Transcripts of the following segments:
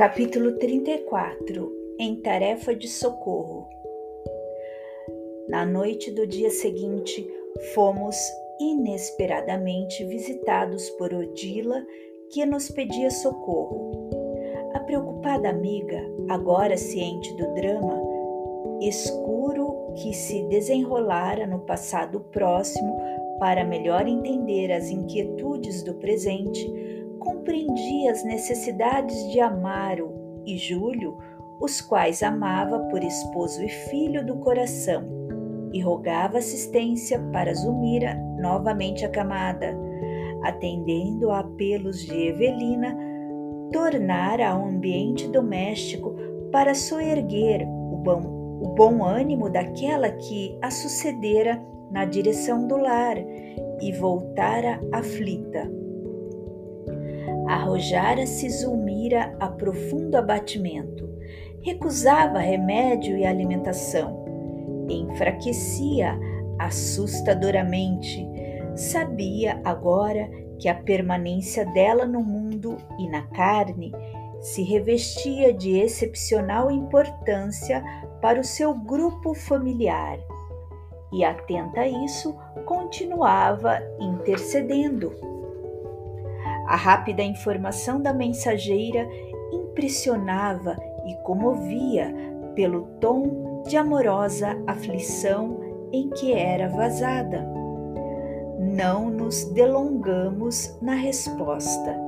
Capítulo 34 Em tarefa de socorro. Na noite do dia seguinte, fomos inesperadamente visitados por Odila, que nos pedia socorro. A preocupada amiga, agora ciente do drama escuro que se desenrolara no passado próximo para melhor entender as inquietudes do presente, compreendia as necessidades de Amaro e Júlio, os quais amava por esposo e filho do coração, e rogava assistência para Zumira, novamente acamada, atendendo a apelos de Evelina, tornar ao ambiente doméstico para soerguer o bom, o bom ânimo daquela que a sucedera na direção do lar e voltara aflita arrojara-se Zulmira a profundo abatimento. Recusava remédio e alimentação. Enfraquecia assustadoramente. Sabia agora que a permanência dela no mundo e na carne se revestia de excepcional importância para o seu grupo familiar. E atenta a isso, continuava intercedendo a rápida informação da mensageira impressionava e comovia pelo tom de amorosa aflição em que era vazada. Não nos delongamos na resposta.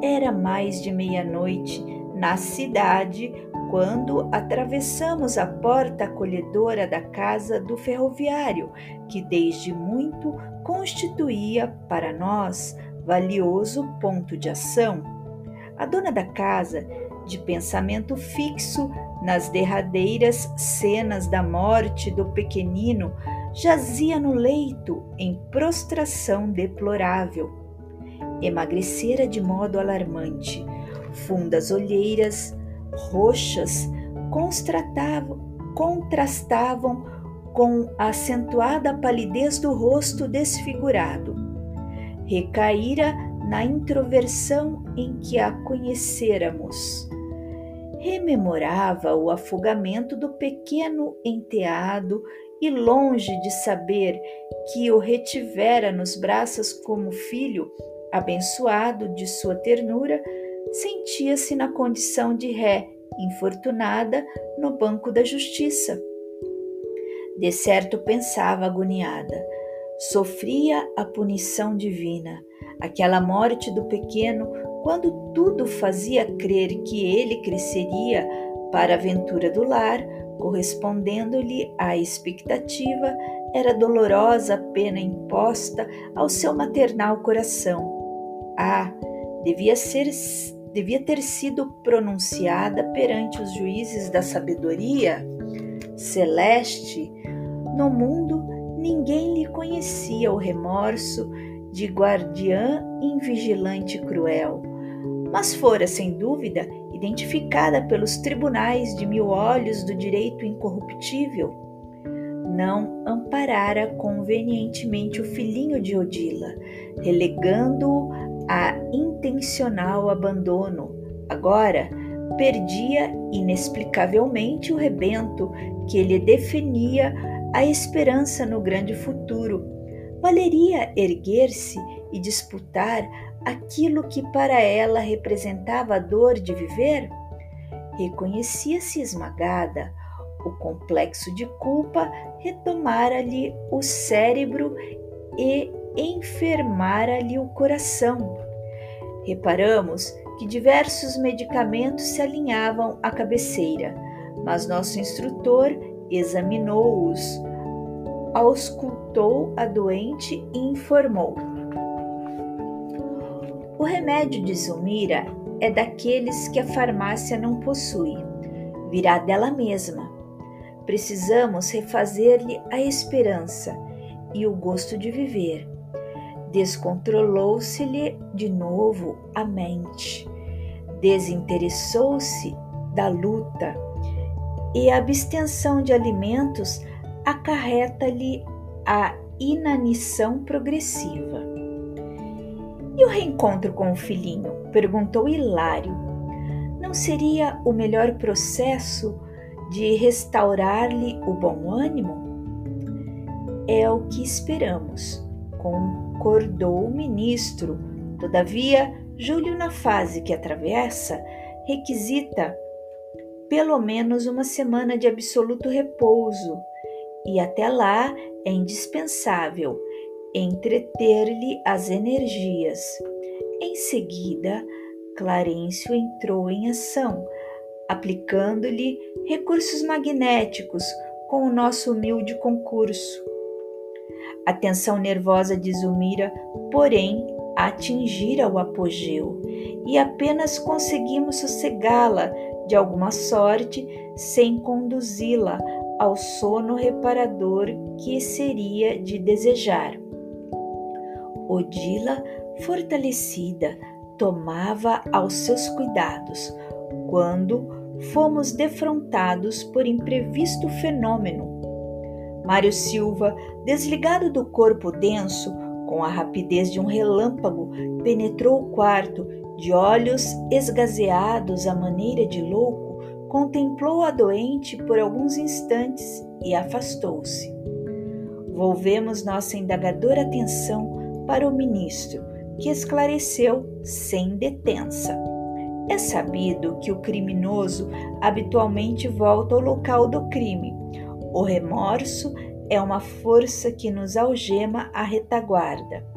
Era mais de meia-noite na cidade quando atravessamos a porta acolhedora da casa do ferroviário, que desde muito constituía para nós valioso ponto de ação, a dona da casa, de pensamento fixo nas derradeiras cenas da morte do pequenino, jazia no leito em prostração deplorável. Emagrecera de modo alarmante. Fundas olheiras, roxas, contrastavam com a acentuada palidez do rosto desfigurado recaíra na introversão em que a conhecêramos. Rememorava o afogamento do pequeno enteado e, longe de saber que o retivera nos braços como filho, abençoado de sua ternura, sentia-se na condição de ré, infortunada no banco da justiça. De certo pensava agoniada sofria a punição divina, aquela morte do pequeno, quando tudo fazia crer que ele cresceria para a aventura do lar, correspondendo-lhe à expectativa, era dolorosa a pena imposta ao seu maternal coração. Ah, devia ser devia ter sido pronunciada perante os juízes da sabedoria celeste no mundo ninguém lhe conhecia o remorso de guardiã invigilante cruel, mas fora, sem dúvida, identificada pelos tribunais de mil olhos do direito incorruptível. Não amparara convenientemente o filhinho de Odila, relegando-o a intencional abandono. Agora, perdia inexplicavelmente o rebento que lhe definia a esperança no grande futuro. Valeria erguer-se e disputar aquilo que para ela representava a dor de viver? Reconhecia-se esmagada. O complexo de culpa retomara-lhe o cérebro e enfermara-lhe o coração. Reparamos que diversos medicamentos se alinhavam à cabeceira, mas nosso instrutor examinou-os, auscultou a doente e informou. O remédio de Zulmira é daqueles que a farmácia não possui, virá dela mesma. Precisamos refazer-lhe a esperança e o gosto de viver. Descontrolou-se-lhe de novo a mente, desinteressou-se da luta e a abstenção de alimentos acarreta-lhe a inanição progressiva. E o reencontro com o filhinho? perguntou Hilário. não seria o melhor processo de restaurar-lhe o bom ânimo? É o que esperamos, concordou o ministro. Todavia, Júlio, na fase que atravessa, requisita pelo menos uma semana de absoluto repouso, e até lá é indispensável entreter-lhe as energias. Em seguida, Clarencio entrou em ação, aplicando-lhe recursos magnéticos com o nosso humilde concurso. A tensão nervosa de Zumira, porém, atingira o apogeu e apenas conseguimos sossegá-la de alguma sorte sem conduzi-la ao sono reparador que seria de desejar. Odila, fortalecida, tomava aos seus cuidados quando fomos defrontados por imprevisto fenômeno. Mário Silva, desligado do corpo denso, com a rapidez de um relâmpago, penetrou o quarto, de olhos esgazeados à maneira de louco, contemplou a doente por alguns instantes e afastou-se. Volvemos nossa indagadora atenção para o ministro, que esclareceu sem detença. É sabido que o criminoso habitualmente volta ao local do crime. O remorso é uma força que nos algema à retaguarda.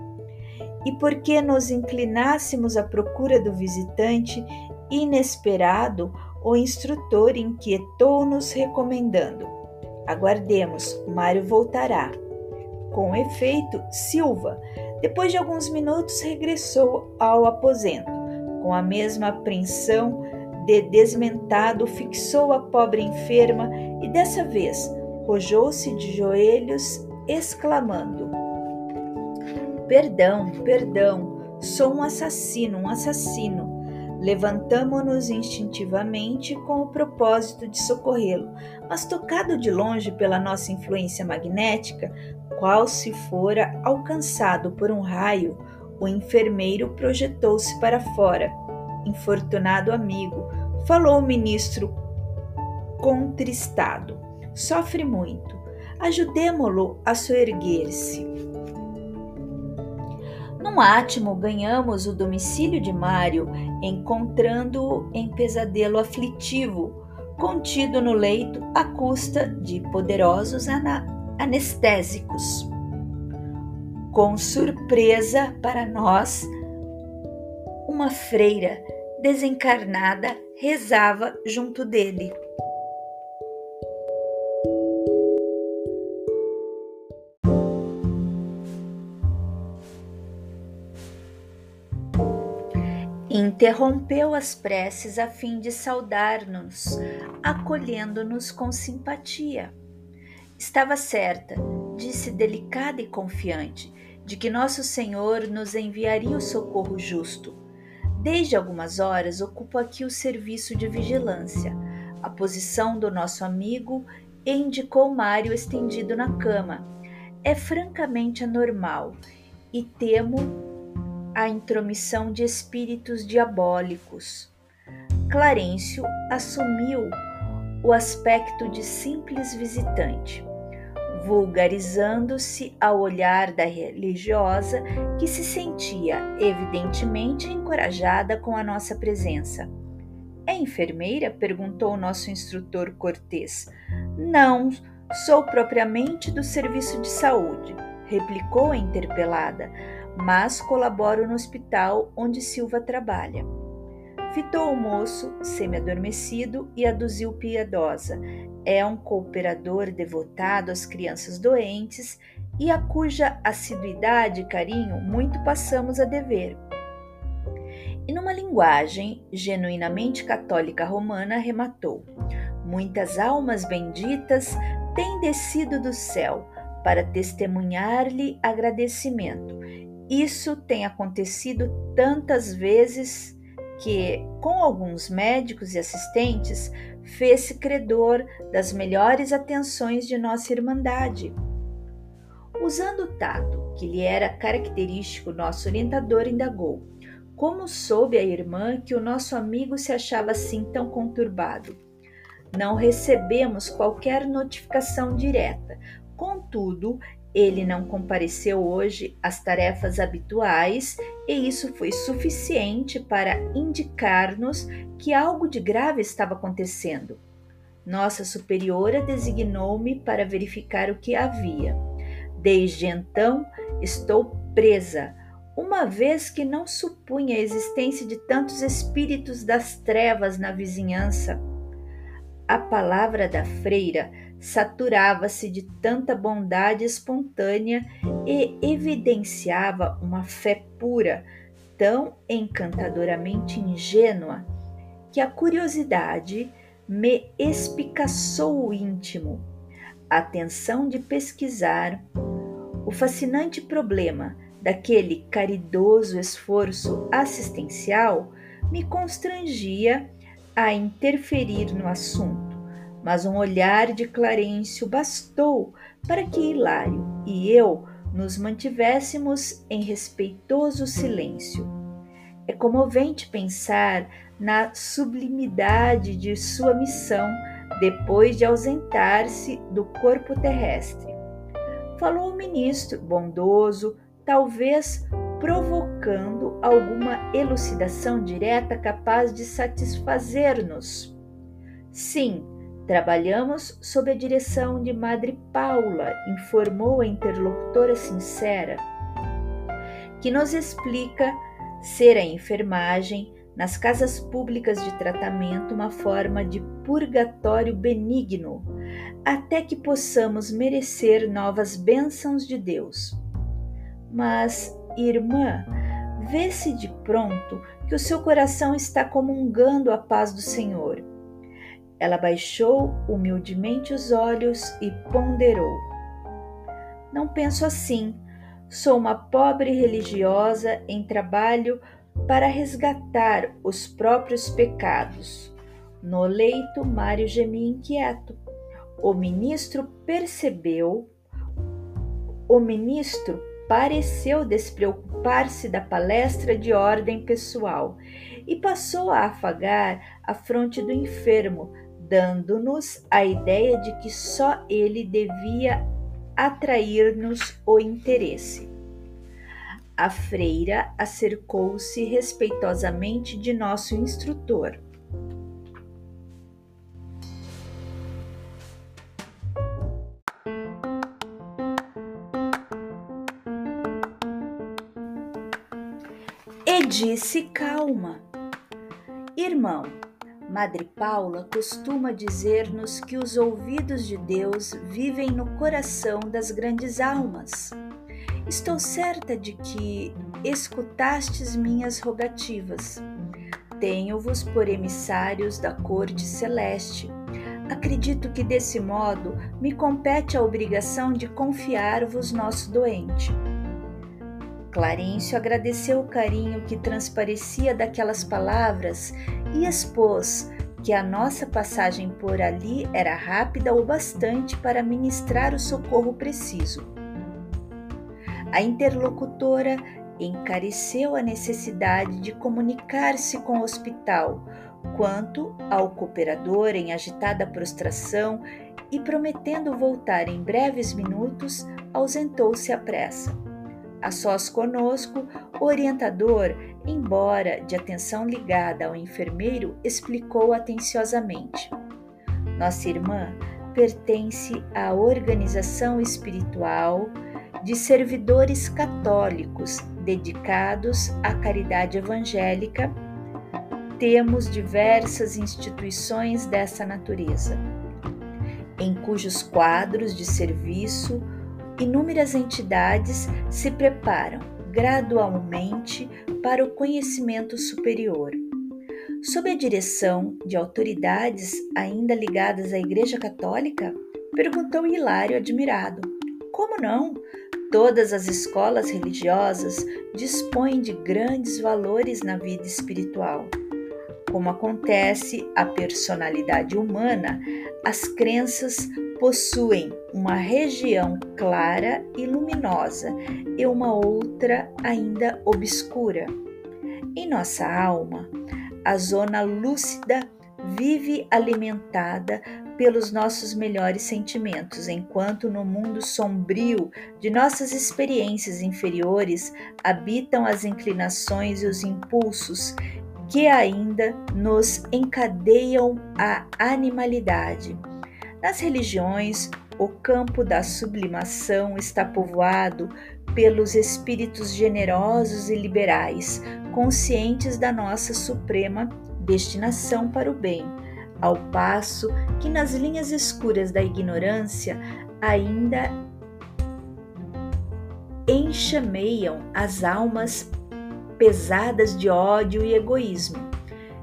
E porque nos inclinássemos à procura do visitante inesperado, o instrutor inquietou-nos recomendando: Aguardemos, Mário voltará. Com efeito, Silva, depois de alguns minutos, regressou ao aposento. Com a mesma apreensão de desmentado, fixou a pobre enferma e dessa vez arrojou-se de joelhos, exclamando: Perdão, perdão, sou um assassino, um assassino. Levantamo-nos instintivamente com o propósito de socorrê-lo, mas tocado de longe pela nossa influência magnética, qual se fora alcançado por um raio, o enfermeiro projetou-se para fora. Infortunado amigo, falou o ministro contristado sofre muito. Ajudemo-lo a soerguer-se. Num átimo, ganhamos o domicílio de Mário, encontrando-o em pesadelo aflitivo, contido no leito à custa de poderosos anestésicos. Com surpresa para nós, uma freira desencarnada rezava junto dele. Interrompeu as preces a fim de saudar-nos, acolhendo-nos com simpatia. Estava certa, disse delicada e confiante, de que Nosso Senhor nos enviaria o socorro justo. Desde algumas horas ocupo aqui o serviço de vigilância. A posição do nosso amigo indicou Mário estendido na cama. É francamente anormal e temo a intromissão de espíritos diabólicos. Clarencio assumiu o aspecto de simples visitante, vulgarizando-se ao olhar da religiosa que se sentia evidentemente encorajada com a nossa presença. É enfermeira? perguntou o nosso instrutor cortês. Não, sou propriamente do serviço de saúde, replicou a interpelada mas colaboro no hospital onde Silva trabalha. Fitou o moço, semi-adormecido, e aduziu piedosa. É um cooperador devotado às crianças doentes e a cuja assiduidade e carinho muito passamos a dever. E numa linguagem genuinamente católica romana, rematou: Muitas almas benditas têm descido do céu para testemunhar-lhe agradecimento isso tem acontecido tantas vezes que, com alguns médicos e assistentes, fez-se credor das melhores atenções de nossa Irmandade. Usando o tato, que lhe era característico, nosso orientador indagou: como soube a irmã que o nosso amigo se achava assim tão conturbado? Não recebemos qualquer notificação direta. Contudo, ele não compareceu hoje às tarefas habituais e isso foi suficiente para indicar-nos que algo de grave estava acontecendo. Nossa superiora designou-me para verificar o que havia. Desde então, estou presa, uma vez que não supunha a existência de tantos espíritos das trevas na vizinhança. A palavra da freira saturava-se de tanta bondade espontânea e evidenciava uma fé pura, tão encantadoramente ingênua, que a curiosidade me espicaçou o íntimo. A tensão de pesquisar o fascinante problema daquele caridoso esforço assistencial me constrangia a interferir no assunto mas um olhar de Clarencio bastou para que Hilário e eu nos mantivéssemos em respeitoso silêncio. É comovente pensar na sublimidade de sua missão depois de ausentar-se do corpo terrestre. Falou o ministro, bondoso, talvez provocando alguma elucidação direta capaz de satisfazer-nos. Sim, Trabalhamos sob a direção de Madre Paula, informou a interlocutora sincera, que nos explica ser a enfermagem nas casas públicas de tratamento uma forma de purgatório benigno, até que possamos merecer novas bênçãos de Deus. Mas, irmã, vê-se de pronto que o seu coração está comungando a paz do Senhor ela baixou humildemente os olhos e ponderou. Não penso assim. Sou uma pobre religiosa em trabalho para resgatar os próprios pecados. No leito, Mário gemia inquieto. O ministro percebeu. O ministro pareceu despreocupar-se da palestra de ordem pessoal e passou a afagar a fronte do enfermo, dando-nos a ideia de que só ele devia atrair-nos o interesse. A freira acercou-se respeitosamente de nosso instrutor. E disse calma: Irmão, Madre Paula costuma dizer-nos que os ouvidos de Deus vivem no coração das grandes almas. Estou certa de que escutastes minhas rogativas. Tenho-vos por emissários da corte celeste. Acredito que desse modo me compete a obrigação de confiar-vos nosso doente. Clarencio agradeceu o carinho que transparecia daquelas palavras e expôs que a nossa passagem por ali era rápida o bastante para ministrar o socorro preciso. A interlocutora encareceu a necessidade de comunicar-se com o hospital, quanto ao cooperador em agitada prostração e prometendo voltar em breves minutos, ausentou-se à pressa. A sós conosco, o orientador, embora de atenção ligada ao enfermeiro, explicou atenciosamente: Nossa irmã pertence à organização espiritual de servidores católicos dedicados à caridade evangélica. Temos diversas instituições dessa natureza, em cujos quadros de serviço inúmeras entidades se preparam gradualmente para o conhecimento superior. Sob a direção de autoridades ainda ligadas à Igreja Católica? Perguntou Hilário admirado. Como não? Todas as escolas religiosas dispõem de grandes valores na vida espiritual. Como acontece a personalidade humana, as crenças possuem uma região clara e luminosa e uma outra ainda obscura. Em nossa alma, a zona lúcida vive alimentada pelos nossos melhores sentimentos, enquanto no mundo sombrio de nossas experiências inferiores habitam as inclinações e os impulsos que ainda nos encadeiam à animalidade. Nas religiões, o campo da sublimação está povoado pelos espíritos generosos e liberais, conscientes da nossa suprema destinação para o bem, ao passo que nas linhas escuras da ignorância ainda enxameiam as almas pesadas de ódio e egoísmo.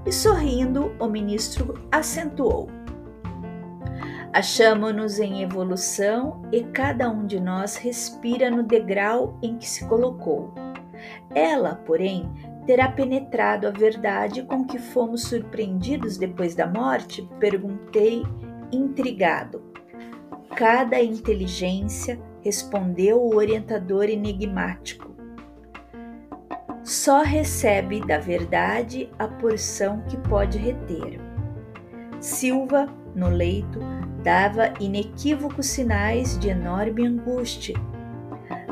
E sorrindo, o ministro acentuou: Achamo-nos em evolução e cada um de nós respira no degrau em que se colocou. Ela, porém, terá penetrado a verdade com que fomos surpreendidos depois da morte? Perguntei, intrigado. Cada inteligência, respondeu o orientador enigmático. Só recebe da verdade a porção que pode reter. Silva, no leito, dava inequívocos sinais de enorme angústia.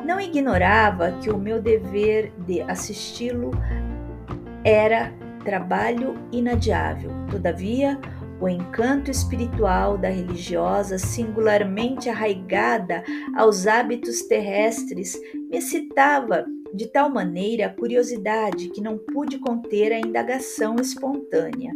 Não ignorava que o meu dever de assisti-lo era trabalho inadiável. Todavia, o encanto espiritual da religiosa, singularmente arraigada aos hábitos terrestres, me excitava de tal maneira a curiosidade que não pude conter a indagação espontânea.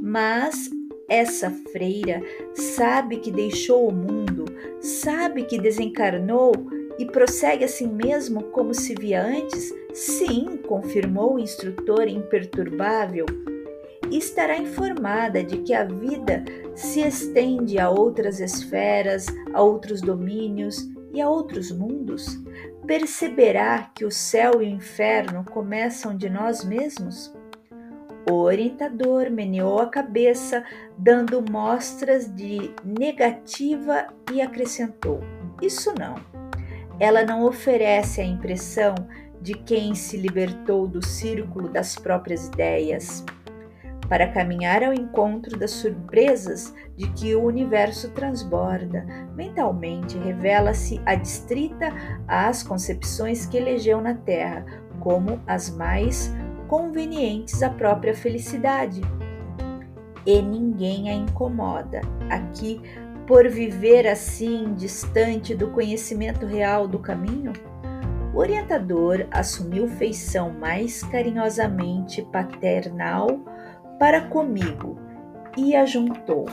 Mas essa freira sabe que deixou o mundo, sabe que desencarnou e prossegue assim mesmo como se via antes? Sim, confirmou o instrutor imperturbável. E estará informada de que a vida se estende a outras esferas, a outros domínios e a outros mundos? Perceberá que o céu e o inferno começam de nós mesmos? O orientador meneou a cabeça, dando mostras de negativa e acrescentou: Isso não. Ela não oferece a impressão de quem se libertou do círculo das próprias ideias, para caminhar ao encontro das surpresas de que o universo transborda. Mentalmente, revela-se adstrita às concepções que elegeu na Terra como as mais convenientes à própria felicidade. E ninguém a incomoda. Aqui por viver assim distante do conhecimento real do caminho? O orientador assumiu feição mais carinhosamente paternal para comigo e ajuntou: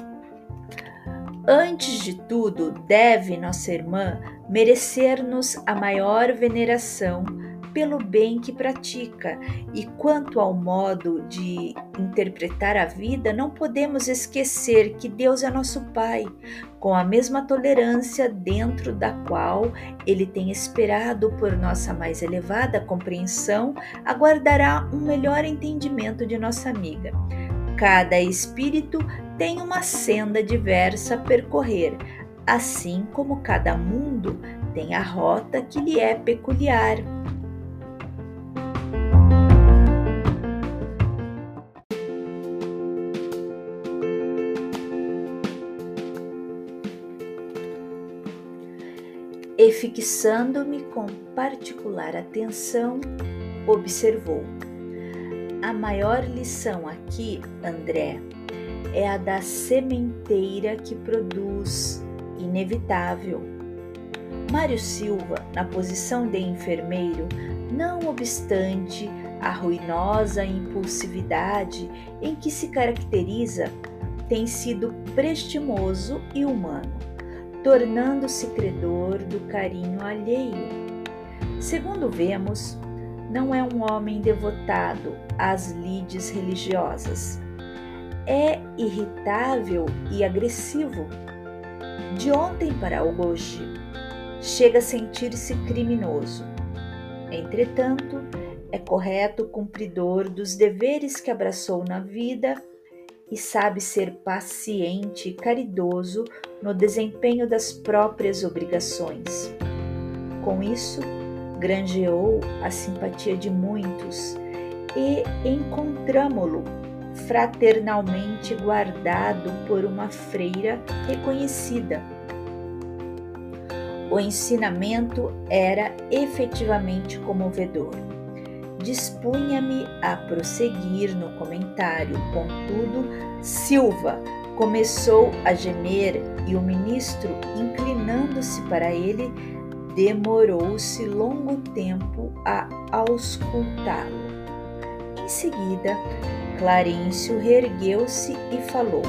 Antes de tudo, deve nossa irmã merecer-nos a maior veneração pelo bem que pratica, e quanto ao modo de interpretar a vida, não podemos esquecer que Deus é nosso Pai, com a mesma tolerância dentro da qual Ele tem esperado por nossa mais elevada compreensão, aguardará um melhor entendimento de nossa amiga. Cada espírito tem uma senda diversa a percorrer, assim como cada mundo tem a rota que lhe é peculiar. Fixando-me com particular atenção, observou: A maior lição aqui, André, é a da sementeira que produz inevitável. Mário Silva, na posição de enfermeiro, não obstante a ruinosa impulsividade em que se caracteriza, tem sido prestimoso e humano tornando-se credor do carinho alheio. Segundo vemos, não é um homem devotado às lides religiosas. É irritável e agressivo. De ontem para hoje, chega a sentir-se criminoso. Entretanto, é correto cumpridor dos deveres que abraçou na vida e sabe ser paciente e caridoso no desempenho das próprias obrigações. Com isso, granjeou a simpatia de muitos e encontramo-lo fraternalmente guardado por uma freira reconhecida. O ensinamento era efetivamente comovedor. Dispunha-me a prosseguir no comentário, contudo, Silva começou a gemer e o ministro, inclinando-se para ele, demorou-se longo tempo a auscultá-lo. Em seguida, Clarencio reergueu-se e falou: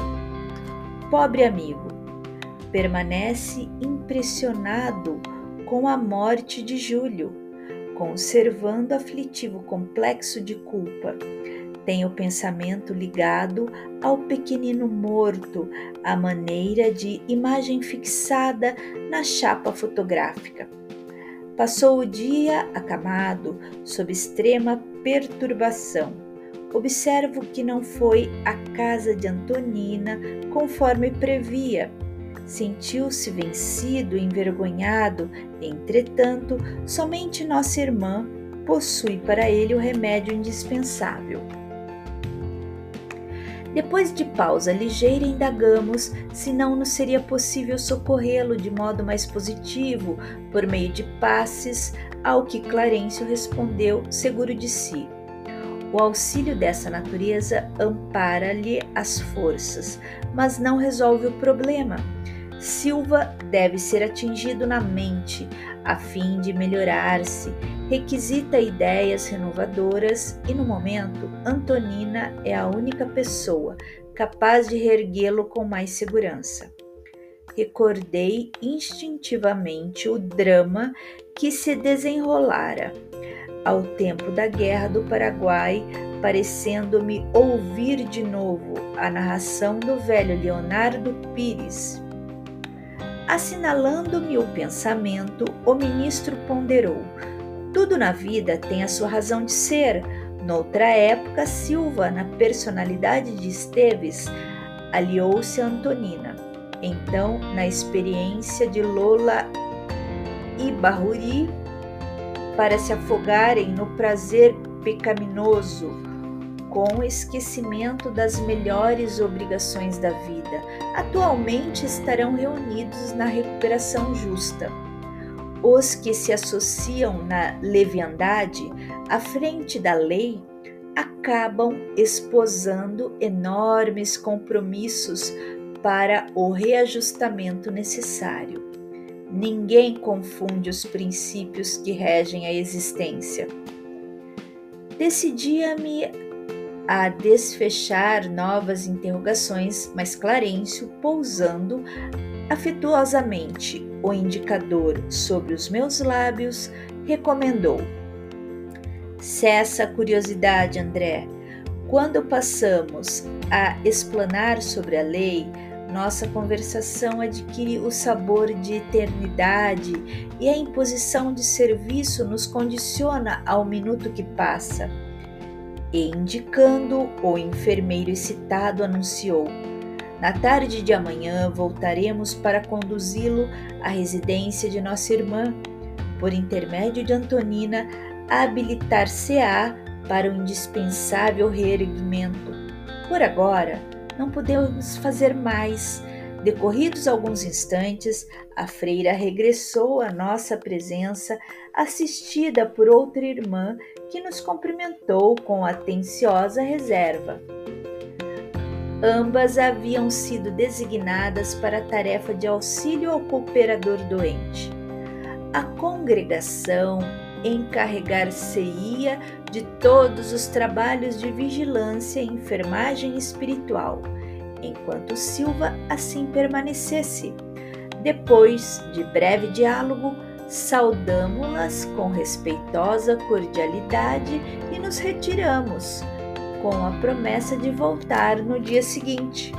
Pobre amigo, permanece impressionado com a morte de Júlio, conservando aflitivo complexo de culpa. Tem o pensamento ligado ao pequenino morto, à maneira de imagem fixada na chapa fotográfica. Passou o dia acamado, sob extrema perturbação observo que não foi à casa de Antonina conforme previa. Sentiu-se vencido, envergonhado, entretanto, somente nossa irmã possui para ele o remédio indispensável. Depois de pausa ligeira, indagamos se não nos seria possível socorrê-lo de modo mais positivo, por meio de passes, ao que Clarencio respondeu, seguro de si. O auxílio dessa natureza ampara-lhe as forças, mas não resolve o problema. Silva deve ser atingido na mente a fim de melhorar-se, requisita ideias renovadoras e, no momento, Antonina é a única pessoa capaz de reerguê-lo com mais segurança. Recordei instintivamente o drama que se desenrolara ao tempo da Guerra do Paraguai, parecendo-me ouvir de novo a narração do velho Leonardo Pires. Assinalando-me o pensamento, o ministro ponderou: tudo na vida tem a sua razão de ser. Noutra época, Silva, na personalidade de Esteves, aliou-se a Antonina. Então, na experiência de Lola e Barruri, para se afogarem no prazer pecaminoso, com esquecimento das melhores obrigações da vida, atualmente estarão reunidos na recuperação justa. Os que se associam na leviandade à frente da lei acabam esposando enormes compromissos para o reajustamento necessário. Ninguém confunde os princípios que regem a existência. Decidia-me a desfechar novas interrogações, mas Clarencio, pousando afetuosamente o indicador sobre os meus lábios, recomendou: Cessa a curiosidade, André. Quando passamos a explanar sobre a lei, nossa conversação adquire o sabor de eternidade e a imposição de serviço nos condiciona ao minuto que passa. E indicando, o enfermeiro excitado anunciou: Na tarde de amanhã voltaremos para conduzi-lo à residência de nossa irmã. Por intermédio de Antonina, habilitar-se-á para o indispensável reerguimento. Por agora, não podemos fazer mais. Decorridos alguns instantes, a freira regressou à nossa presença, assistida por outra irmã que nos cumprimentou com atenciosa reserva. Ambas haviam sido designadas para a tarefa de auxílio ao cooperador doente. A congregação encarregar-se-ia de todos os trabalhos de vigilância e enfermagem espiritual, enquanto Silva assim permanecesse. Depois de breve diálogo, saudamo-las com respeitosa cordialidade e nos retiramos, com a promessa de voltar no dia seguinte.